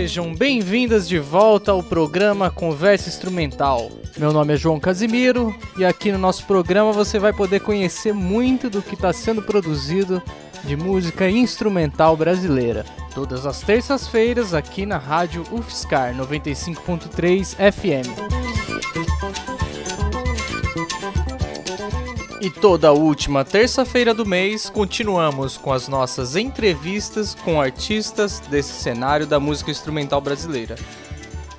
sejam bem-vindas de volta ao programa Conversa Instrumental. Meu nome é João Casimiro e aqui no nosso programa você vai poder conhecer muito do que está sendo produzido de música instrumental brasileira. Todas as terças-feiras aqui na Rádio UFSCar 95.3 FM. E toda última terça-feira do mês continuamos com as nossas entrevistas com artistas desse cenário da música instrumental brasileira.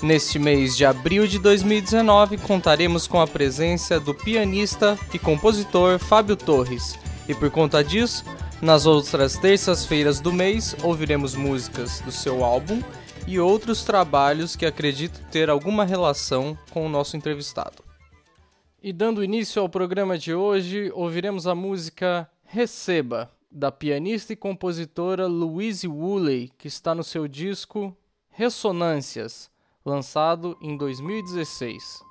Neste mês de abril de 2019, contaremos com a presença do pianista e compositor Fábio Torres. E por conta disso, nas outras terças-feiras do mês, ouviremos músicas do seu álbum e outros trabalhos que acredito ter alguma relação com o nosso entrevistado. E dando início ao programa de hoje, ouviremos a música Receba, da pianista e compositora Louise Woolley, que está no seu disco Ressonâncias, lançado em 2016.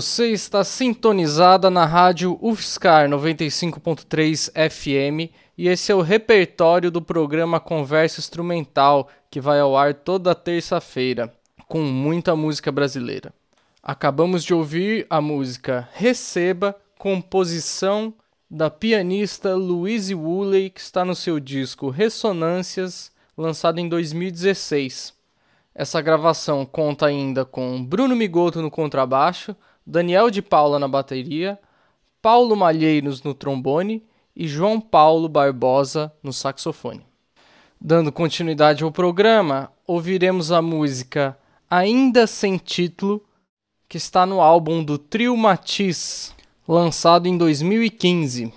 Você está sintonizada na rádio UFSCar 95.3 FM e esse é o repertório do programa Conversa Instrumental que vai ao ar toda terça-feira com muita música brasileira. Acabamos de ouvir a música Receba, composição da pianista Louise Woolley, que está no seu disco Ressonâncias, lançado em 2016. Essa gravação conta ainda com Bruno Migoto no contrabaixo, Daniel de Paula na bateria, Paulo Malheiros no trombone e João Paulo Barbosa no saxofone. Dando continuidade ao programa, ouviremos a música Ainda Sem Título, que está no álbum do Trio Matiz, lançado em 2015.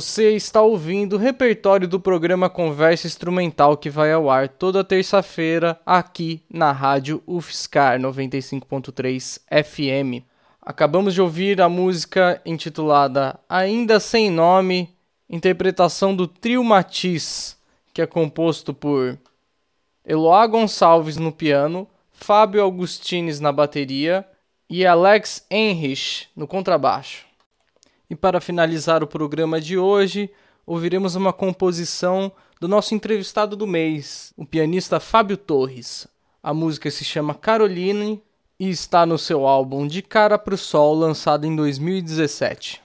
Você está ouvindo o repertório do programa Conversa Instrumental que vai ao ar toda terça-feira aqui na rádio UFSCar 95.3 FM. Acabamos de ouvir a música intitulada Ainda Sem Nome, interpretação do Trio Matiz, que é composto por Eloá Gonçalves no piano, Fábio Augustines na bateria e Alex Henrich no contrabaixo. E para finalizar o programa de hoje, ouviremos uma composição do nosso entrevistado do mês, o pianista Fábio Torres. A música se chama Caroline e está no seu álbum De Cara pro Sol, lançado em 2017.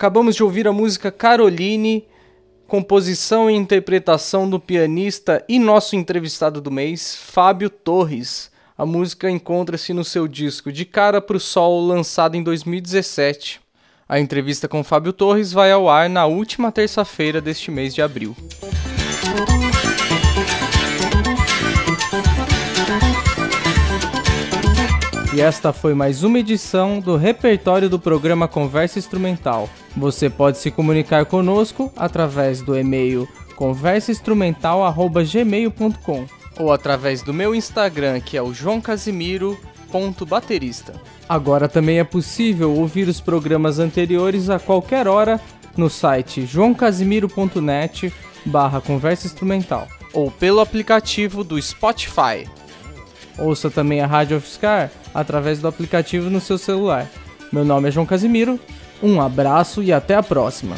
Acabamos de ouvir a música Caroline, composição e interpretação do pianista e nosso entrevistado do mês, Fábio Torres. A música encontra-se no seu disco De Cara pro Sol, lançado em 2017. A entrevista com Fábio Torres vai ao ar na última terça-feira deste mês de abril. E esta foi mais uma edição do repertório do programa Conversa Instrumental. Você pode se comunicar conosco através do e-mail conversainstrumental@gmail.com ou através do meu Instagram, que é o João Casimiro baterista. Agora também é possível ouvir os programas anteriores a qualquer hora no site joãocasimiro.net barra conversa instrumental ou pelo aplicativo do Spotify. Ouça também a Rádio Offscar através do aplicativo no seu celular. Meu nome é João Casimiro, um abraço e até a próxima!